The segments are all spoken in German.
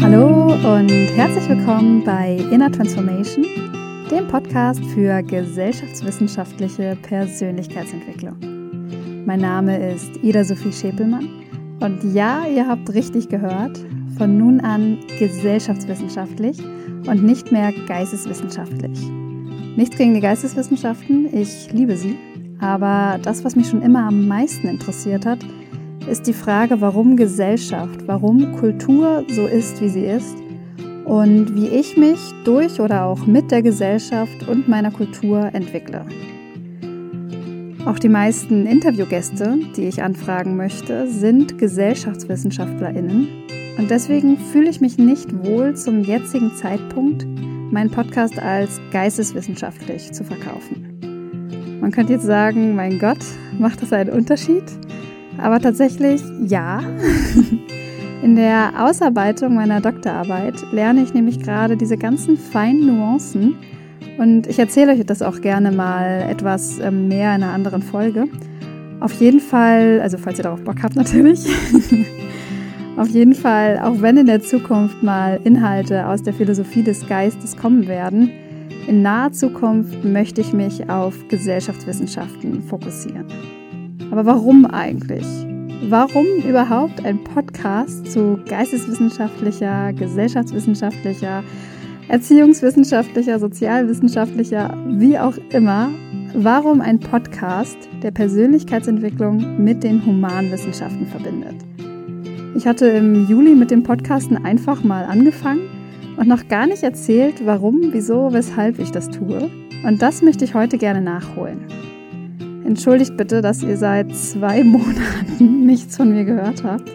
Hallo und herzlich willkommen bei Inner Transformation, dem Podcast für gesellschaftswissenschaftliche Persönlichkeitsentwicklung. Mein Name ist Ida Sophie Schäpelmann und ja, ihr habt richtig gehört, von nun an gesellschaftswissenschaftlich und nicht mehr geisteswissenschaftlich. Nichts gegen die Geisteswissenschaften, ich liebe sie, aber das, was mich schon immer am meisten interessiert hat, ist die Frage, warum Gesellschaft, warum Kultur so ist, wie sie ist und wie ich mich durch oder auch mit der Gesellschaft und meiner Kultur entwickle. Auch die meisten Interviewgäste, die ich anfragen möchte, sind Gesellschaftswissenschaftlerinnen und deswegen fühle ich mich nicht wohl zum jetzigen Zeitpunkt, meinen Podcast als geisteswissenschaftlich zu verkaufen. Man könnte jetzt sagen, mein Gott, macht das einen Unterschied? Aber tatsächlich ja. In der Ausarbeitung meiner Doktorarbeit lerne ich nämlich gerade diese ganzen feinen Nuancen und ich erzähle euch das auch gerne mal etwas ähm, mehr in einer anderen Folge. Auf jeden Fall, also falls ihr darauf Bock habt natürlich, auf jeden Fall, auch wenn in der Zukunft mal Inhalte aus der Philosophie des Geistes kommen werden, in naher Zukunft möchte ich mich auf Gesellschaftswissenschaften fokussieren. Aber warum eigentlich? Warum überhaupt ein Podcast zu geisteswissenschaftlicher, gesellschaftswissenschaftlicher, erziehungswissenschaftlicher, sozialwissenschaftlicher, wie auch immer? Warum ein Podcast, der Persönlichkeitsentwicklung mit den Humanwissenschaften verbindet? Ich hatte im Juli mit dem Podcasten einfach mal angefangen und noch gar nicht erzählt, warum, wieso, weshalb ich das tue. Und das möchte ich heute gerne nachholen. Entschuldigt bitte, dass ihr seit zwei Monaten nichts von mir gehört habt.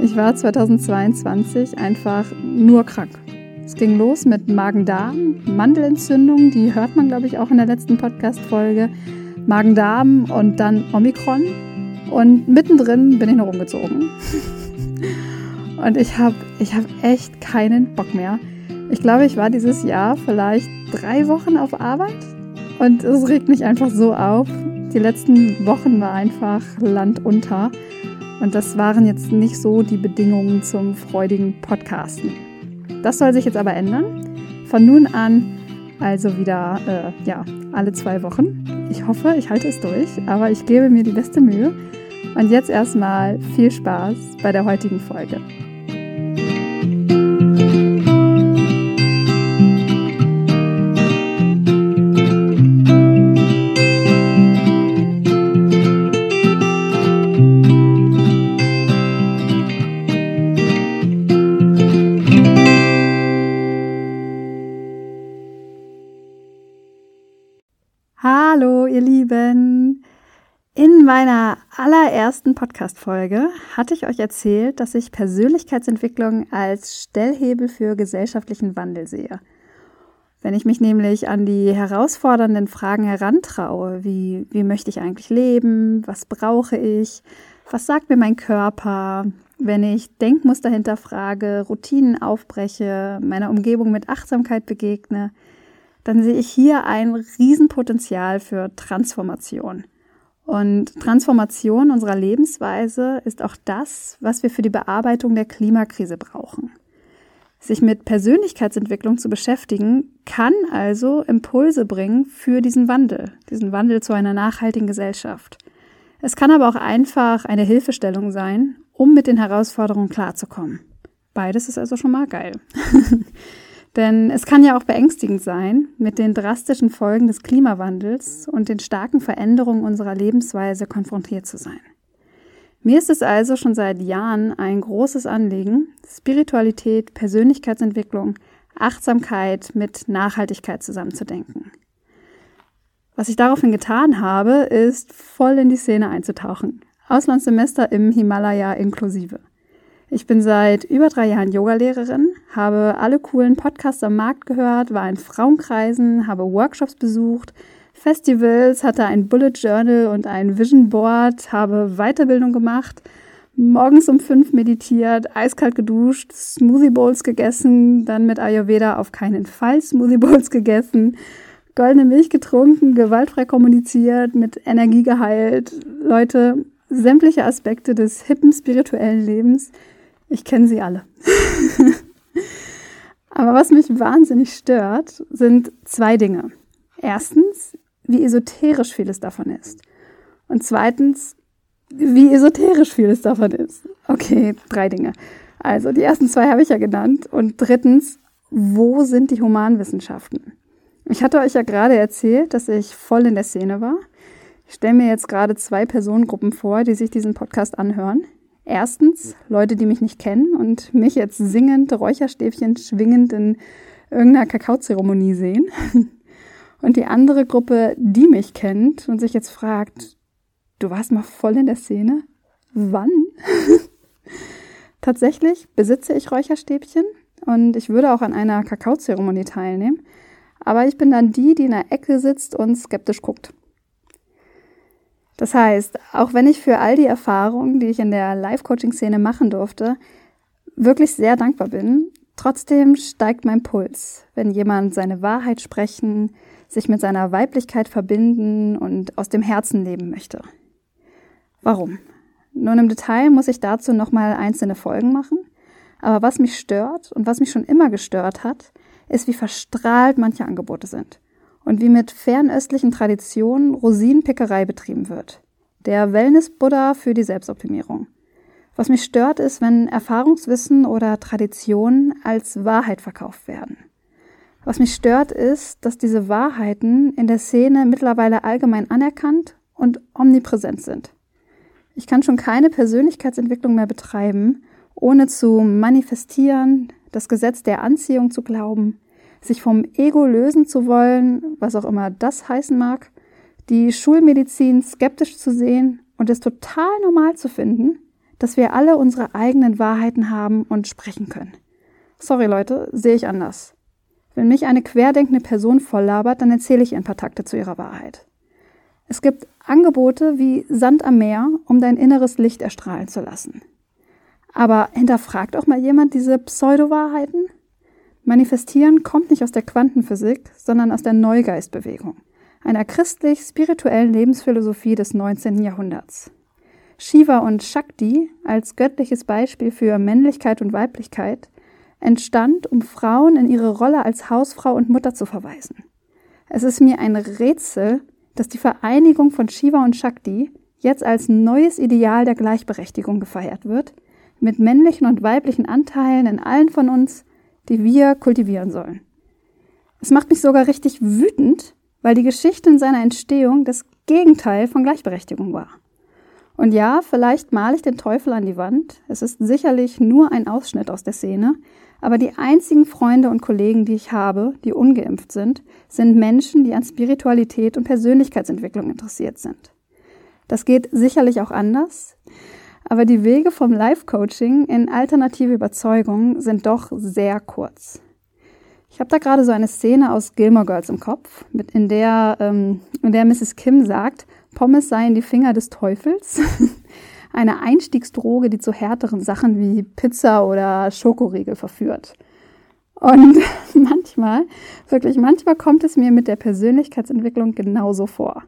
Ich war 2022 einfach nur krank. Es ging los mit Magen-Darm, Mandelentzündung, die hört man, glaube ich, auch in der letzten Podcast-Folge. Magen-Darm und dann Omikron. Und mittendrin bin ich noch umgezogen. Und ich habe ich hab echt keinen Bock mehr. Ich glaube, ich war dieses Jahr vielleicht drei Wochen auf Arbeit und es regt mich einfach so auf. Die letzten Wochen war einfach Land unter und das waren jetzt nicht so die Bedingungen zum freudigen Podcasten. Das soll sich jetzt aber ändern. Von nun an also wieder äh, ja, alle zwei Wochen. Ich hoffe, ich halte es durch, aber ich gebe mir die beste Mühe. Und jetzt erstmal viel Spaß bei der heutigen Folge. Hallo, ihr Lieben. In meiner allerersten Podcast-Folge hatte ich euch erzählt, dass ich Persönlichkeitsentwicklung als Stellhebel für gesellschaftlichen Wandel sehe. Wenn ich mich nämlich an die herausfordernden Fragen herantraue, wie, wie möchte ich eigentlich leben, was brauche ich, was sagt mir mein Körper, wenn ich Denkmuster hinterfrage, Routinen aufbreche, meiner Umgebung mit Achtsamkeit begegne, dann sehe ich hier ein Riesenpotenzial für Transformation. Und Transformation unserer Lebensweise ist auch das, was wir für die Bearbeitung der Klimakrise brauchen. Sich mit Persönlichkeitsentwicklung zu beschäftigen, kann also Impulse bringen für diesen Wandel, diesen Wandel zu einer nachhaltigen Gesellschaft. Es kann aber auch einfach eine Hilfestellung sein, um mit den Herausforderungen klarzukommen. Beides ist also schon mal geil. Denn es kann ja auch beängstigend sein, mit den drastischen Folgen des Klimawandels und den starken Veränderungen unserer Lebensweise konfrontiert zu sein. Mir ist es also schon seit Jahren ein großes Anliegen, Spiritualität, Persönlichkeitsentwicklung, Achtsamkeit mit Nachhaltigkeit zusammenzudenken. Was ich daraufhin getan habe, ist voll in die Szene einzutauchen. Auslandssemester im Himalaya inklusive. Ich bin seit über drei Jahren Yogalehrerin, habe alle coolen Podcasts am Markt gehört, war in Frauenkreisen, habe Workshops besucht, Festivals, hatte ein Bullet Journal und ein Vision Board, habe Weiterbildung gemacht, morgens um fünf meditiert, eiskalt geduscht, Smoothie Bowls gegessen, dann mit Ayurveda auf keinen Fall Smoothie Bowls gegessen, goldene Milch getrunken, gewaltfrei kommuniziert, mit Energie geheilt. Leute, sämtliche Aspekte des hippen spirituellen Lebens, ich kenne sie alle. Aber was mich wahnsinnig stört, sind zwei Dinge. Erstens, wie esoterisch vieles davon ist. Und zweitens, wie esoterisch vieles davon ist. Okay, drei Dinge. Also, die ersten zwei habe ich ja genannt. Und drittens, wo sind die Humanwissenschaften? Ich hatte euch ja gerade erzählt, dass ich voll in der Szene war. Ich stelle mir jetzt gerade zwei Personengruppen vor, die sich diesen Podcast anhören. Erstens Leute, die mich nicht kennen und mich jetzt singend, Räucherstäbchen schwingend in irgendeiner Kakaozeremonie sehen. Und die andere Gruppe, die mich kennt und sich jetzt fragt, du warst mal voll in der Szene? Wann? Tatsächlich besitze ich Räucherstäbchen und ich würde auch an einer Kakaozeremonie teilnehmen. Aber ich bin dann die, die in der Ecke sitzt und skeptisch guckt. Das heißt, auch wenn ich für all die Erfahrungen, die ich in der Live-Coaching-Szene machen durfte, wirklich sehr dankbar bin, trotzdem steigt mein Puls, wenn jemand seine Wahrheit sprechen, sich mit seiner Weiblichkeit verbinden und aus dem Herzen leben möchte. Warum? Nun im Detail muss ich dazu nochmal einzelne Folgen machen, aber was mich stört und was mich schon immer gestört hat, ist, wie verstrahlt manche Angebote sind und wie mit fernöstlichen Traditionen Rosinenpickerei betrieben wird. Der Wellness-Buddha für die Selbstoptimierung. Was mich stört, ist, wenn Erfahrungswissen oder Traditionen als Wahrheit verkauft werden. Was mich stört, ist, dass diese Wahrheiten in der Szene mittlerweile allgemein anerkannt und omnipräsent sind. Ich kann schon keine Persönlichkeitsentwicklung mehr betreiben, ohne zu manifestieren, das Gesetz der Anziehung zu glauben, sich vom Ego lösen zu wollen, was auch immer das heißen mag, die Schulmedizin skeptisch zu sehen und es total normal zu finden, dass wir alle unsere eigenen Wahrheiten haben und sprechen können. Sorry Leute, sehe ich anders. Wenn mich eine querdenkende Person volllabert, dann erzähle ich ihr ein paar Takte zu ihrer Wahrheit. Es gibt Angebote wie Sand am Meer, um dein inneres Licht erstrahlen zu lassen. Aber hinterfragt auch mal jemand diese Pseudo-Wahrheiten? Manifestieren kommt nicht aus der Quantenphysik, sondern aus der Neugeistbewegung, einer christlich-spirituellen Lebensphilosophie des 19. Jahrhunderts. Shiva und Shakti als göttliches Beispiel für Männlichkeit und Weiblichkeit entstand, um Frauen in ihre Rolle als Hausfrau und Mutter zu verweisen. Es ist mir ein Rätsel, dass die Vereinigung von Shiva und Shakti jetzt als neues Ideal der Gleichberechtigung gefeiert wird, mit männlichen und weiblichen Anteilen in allen von uns, die wir kultivieren sollen. Es macht mich sogar richtig wütend, weil die Geschichte in seiner Entstehung das Gegenteil von Gleichberechtigung war. Und ja, vielleicht male ich den Teufel an die Wand. Es ist sicherlich nur ein Ausschnitt aus der Szene. Aber die einzigen Freunde und Kollegen, die ich habe, die ungeimpft sind, sind Menschen, die an Spiritualität und Persönlichkeitsentwicklung interessiert sind. Das geht sicherlich auch anders. Aber die Wege vom Life-Coaching in alternative Überzeugungen sind doch sehr kurz. Ich habe da gerade so eine Szene aus Gilmore Girls im Kopf, mit in der, ähm, in der Mrs. Kim sagt, Pommes seien die Finger des Teufels. eine Einstiegsdroge, die zu härteren Sachen wie Pizza oder Schokoriegel verführt. Und manchmal, wirklich manchmal kommt es mir mit der Persönlichkeitsentwicklung genauso vor.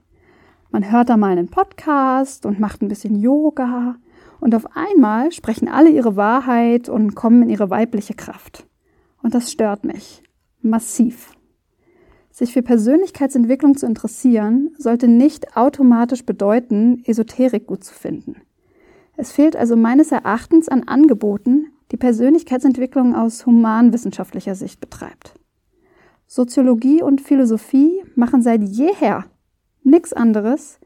Man hört da mal einen Podcast und macht ein bisschen Yoga und auf einmal sprechen alle ihre Wahrheit und kommen in ihre weibliche Kraft. Und das stört mich. Massiv. Sich für Persönlichkeitsentwicklung zu interessieren, sollte nicht automatisch bedeuten, Esoterik gut zu finden. Es fehlt also meines Erachtens an Angeboten, die Persönlichkeitsentwicklung aus humanwissenschaftlicher Sicht betreibt. Soziologie und Philosophie machen seit jeher nichts anderes,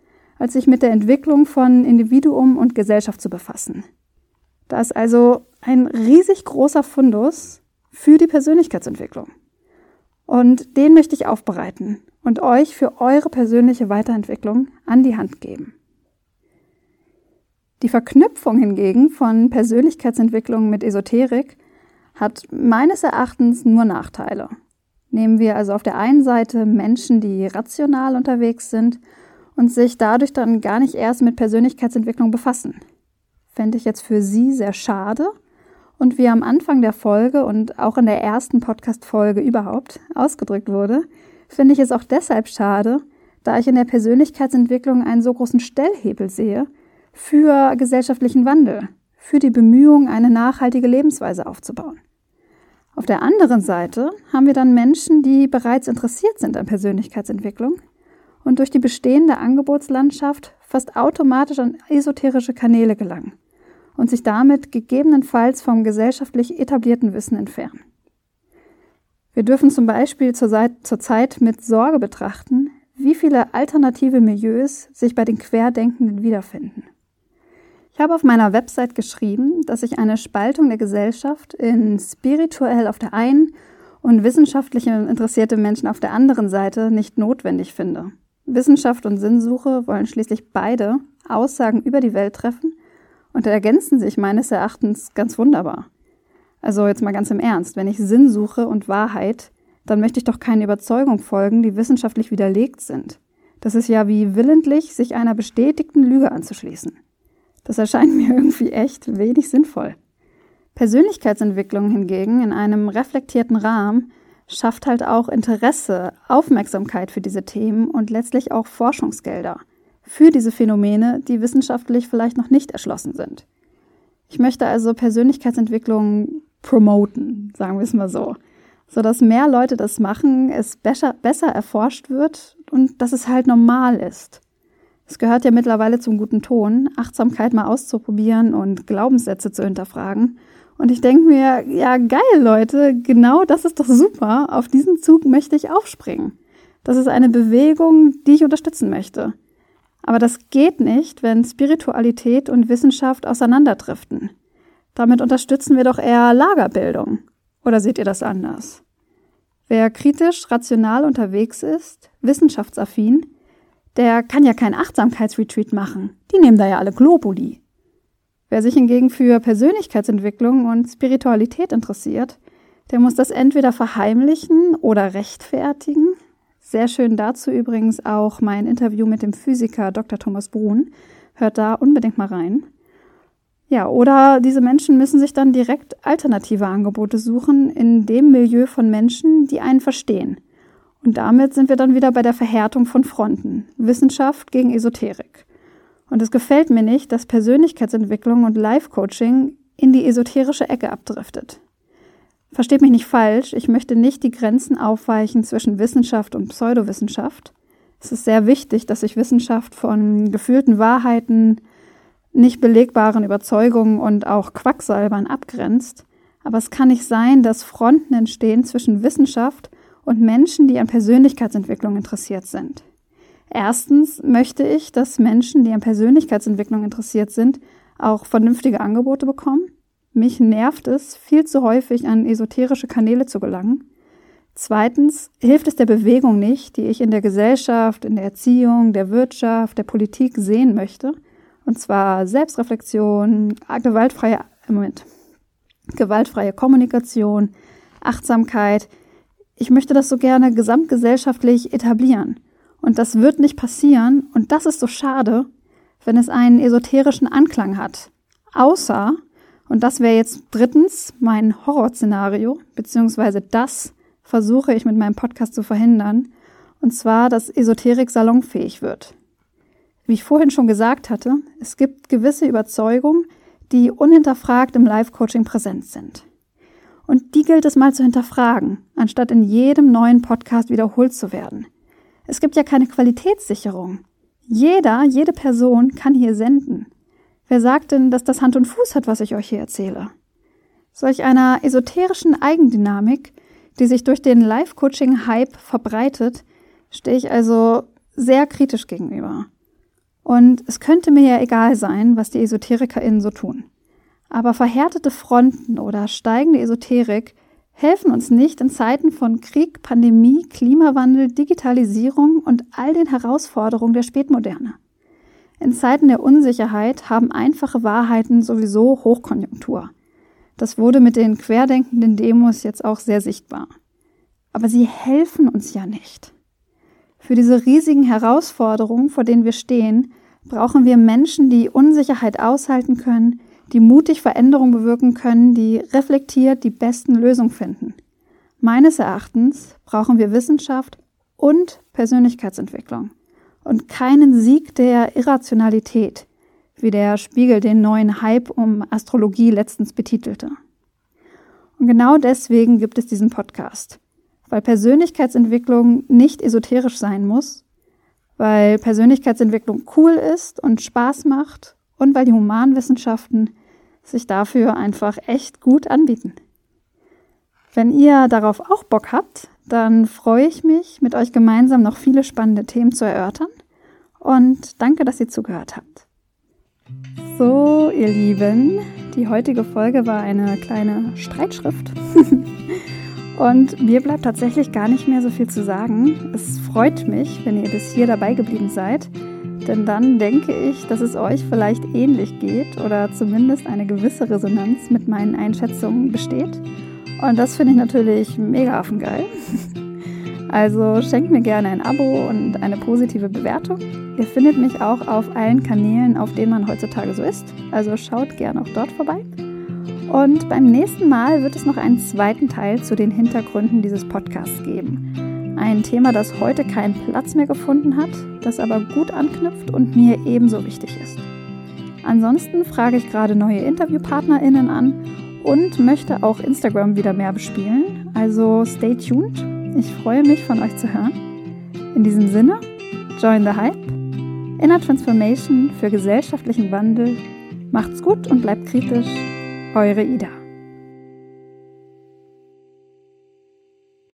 als sich mit der Entwicklung von Individuum und Gesellschaft zu befassen. Da ist also ein riesig großer Fundus für die Persönlichkeitsentwicklung. Und den möchte ich aufbereiten und euch für eure persönliche Weiterentwicklung an die Hand geben. Die Verknüpfung hingegen von Persönlichkeitsentwicklung mit Esoterik hat meines Erachtens nur Nachteile. Nehmen wir also auf der einen Seite Menschen, die rational unterwegs sind und sich dadurch dann gar nicht erst mit Persönlichkeitsentwicklung befassen. Fände ich jetzt für Sie sehr schade. Und wie am Anfang der Folge und auch in der ersten Podcast-Folge überhaupt ausgedrückt wurde, finde ich es auch deshalb schade, da ich in der Persönlichkeitsentwicklung einen so großen Stellhebel sehe für gesellschaftlichen Wandel, für die Bemühungen, eine nachhaltige Lebensweise aufzubauen. Auf der anderen Seite haben wir dann Menschen, die bereits interessiert sind an Persönlichkeitsentwicklung und durch die bestehende Angebotslandschaft fast automatisch an esoterische Kanäle gelangen und sich damit gegebenenfalls vom gesellschaftlich etablierten Wissen entfernen. Wir dürfen zum Beispiel zur Zeit mit Sorge betrachten, wie viele alternative Milieus sich bei den Querdenkenden wiederfinden. Ich habe auf meiner Website geschrieben, dass ich eine Spaltung der Gesellschaft in spirituell auf der einen und wissenschaftlich interessierte Menschen auf der anderen Seite nicht notwendig finde. Wissenschaft und Sinnsuche wollen schließlich beide Aussagen über die Welt treffen und ergänzen sich meines Erachtens ganz wunderbar. Also jetzt mal ganz im Ernst, wenn ich Sinn suche und Wahrheit, dann möchte ich doch keine Überzeugung folgen, die wissenschaftlich widerlegt sind. Das ist ja wie willentlich, sich einer bestätigten Lüge anzuschließen. Das erscheint mir irgendwie echt wenig sinnvoll. Persönlichkeitsentwicklung hingegen in einem reflektierten Rahmen schafft halt auch Interesse, Aufmerksamkeit für diese Themen und letztlich auch Forschungsgelder für diese Phänomene, die wissenschaftlich vielleicht noch nicht erschlossen sind. Ich möchte also Persönlichkeitsentwicklung promoten, sagen wir es mal so, sodass mehr Leute das machen, es besser, besser erforscht wird und dass es halt normal ist. Es gehört ja mittlerweile zum guten Ton, Achtsamkeit mal auszuprobieren und Glaubenssätze zu hinterfragen. Und ich denke mir, ja, geil, Leute, genau das ist doch super. Auf diesen Zug möchte ich aufspringen. Das ist eine Bewegung, die ich unterstützen möchte. Aber das geht nicht, wenn Spiritualität und Wissenschaft auseinanderdriften. Damit unterstützen wir doch eher Lagerbildung. Oder seht ihr das anders? Wer kritisch, rational unterwegs ist, wissenschaftsaffin, der kann ja kein Achtsamkeitsretreat machen. Die nehmen da ja alle Globuli. Wer sich hingegen für Persönlichkeitsentwicklung und Spiritualität interessiert, der muss das entweder verheimlichen oder rechtfertigen. Sehr schön dazu übrigens auch mein Interview mit dem Physiker Dr. Thomas Brun. Hört da unbedingt mal rein. Ja, oder diese Menschen müssen sich dann direkt alternative Angebote suchen in dem Milieu von Menschen, die einen verstehen – und damit sind wir dann wieder bei der Verhärtung von Fronten. Wissenschaft gegen Esoterik. Und es gefällt mir nicht, dass Persönlichkeitsentwicklung und Life-Coaching in die esoterische Ecke abdriftet. Versteht mich nicht falsch, ich möchte nicht die Grenzen aufweichen zwischen Wissenschaft und Pseudowissenschaft. Es ist sehr wichtig, dass sich Wissenschaft von gefühlten Wahrheiten, nicht belegbaren Überzeugungen und auch Quacksalbern abgrenzt. Aber es kann nicht sein, dass Fronten entstehen zwischen Wissenschaft und Menschen, die an Persönlichkeitsentwicklung interessiert sind. Erstens möchte ich, dass Menschen, die an Persönlichkeitsentwicklung interessiert sind, auch vernünftige Angebote bekommen. Mich nervt es, viel zu häufig an esoterische Kanäle zu gelangen. Zweitens hilft es der Bewegung nicht, die ich in der Gesellschaft, in der Erziehung, der Wirtschaft, der Politik sehen möchte. Und zwar Selbstreflexion, gewaltfreie, Moment, gewaltfreie Kommunikation, Achtsamkeit, ich möchte das so gerne gesamtgesellschaftlich etablieren. Und das wird nicht passieren. Und das ist so schade, wenn es einen esoterischen Anklang hat. Außer, und das wäre jetzt drittens mein Horrorszenario, beziehungsweise das versuche ich mit meinem Podcast zu verhindern, und zwar, dass Esoterik salonfähig wird. Wie ich vorhin schon gesagt hatte, es gibt gewisse Überzeugungen, die unhinterfragt im Live-Coaching präsent sind. Und die gilt es mal zu hinterfragen, anstatt in jedem neuen Podcast wiederholt zu werden. Es gibt ja keine Qualitätssicherung. Jeder, jede Person kann hier senden. Wer sagt denn, dass das Hand und Fuß hat, was ich euch hier erzähle? Solch einer esoterischen Eigendynamik, die sich durch den Live-Coaching-Hype verbreitet, stehe ich also sehr kritisch gegenüber. Und es könnte mir ja egal sein, was die EsoterikerInnen so tun. Aber verhärtete Fronten oder steigende Esoterik helfen uns nicht in Zeiten von Krieg, Pandemie, Klimawandel, Digitalisierung und all den Herausforderungen der Spätmoderne. In Zeiten der Unsicherheit haben einfache Wahrheiten sowieso Hochkonjunktur. Das wurde mit den querdenkenden Demos jetzt auch sehr sichtbar. Aber sie helfen uns ja nicht. Für diese riesigen Herausforderungen, vor denen wir stehen, brauchen wir Menschen, die Unsicherheit aushalten können, die mutig Veränderungen bewirken können, die reflektiert die besten Lösungen finden. Meines Erachtens brauchen wir Wissenschaft und Persönlichkeitsentwicklung und keinen Sieg der Irrationalität, wie der Spiegel den neuen Hype um Astrologie letztens betitelte. Und genau deswegen gibt es diesen Podcast, weil Persönlichkeitsentwicklung nicht esoterisch sein muss, weil Persönlichkeitsentwicklung cool ist und Spaß macht und weil die Humanwissenschaften sich dafür einfach echt gut anbieten. Wenn ihr darauf auch Bock habt, dann freue ich mich, mit euch gemeinsam noch viele spannende Themen zu erörtern und danke, dass ihr zugehört habt. So, ihr Lieben, die heutige Folge war eine kleine Streitschrift. und mir bleibt tatsächlich gar nicht mehr so viel zu sagen. Es freut mich, wenn ihr bis hier dabei geblieben seid, denn dann denke ich, dass es euch vielleicht ähnlich geht oder zumindest eine gewisse Resonanz mit meinen Einschätzungen besteht. Und das finde ich natürlich mega affengeil. Also schenkt mir gerne ein Abo und eine positive Bewertung. Ihr findet mich auch auf allen Kanälen, auf denen man heutzutage so ist. Also schaut gerne auch dort vorbei. Und beim nächsten Mal wird es noch einen zweiten Teil zu den Hintergründen dieses Podcasts geben. Ein Thema, das heute keinen Platz mehr gefunden hat, das aber gut anknüpft und mir ebenso wichtig ist. Ansonsten frage ich gerade neue InterviewpartnerInnen an und möchte auch Instagram wieder mehr bespielen. Also stay tuned. Ich freue mich, von euch zu hören. In diesem Sinne, join the hype. Inner Transformation für gesellschaftlichen Wandel. Macht's gut und bleibt kritisch. Eure Ida.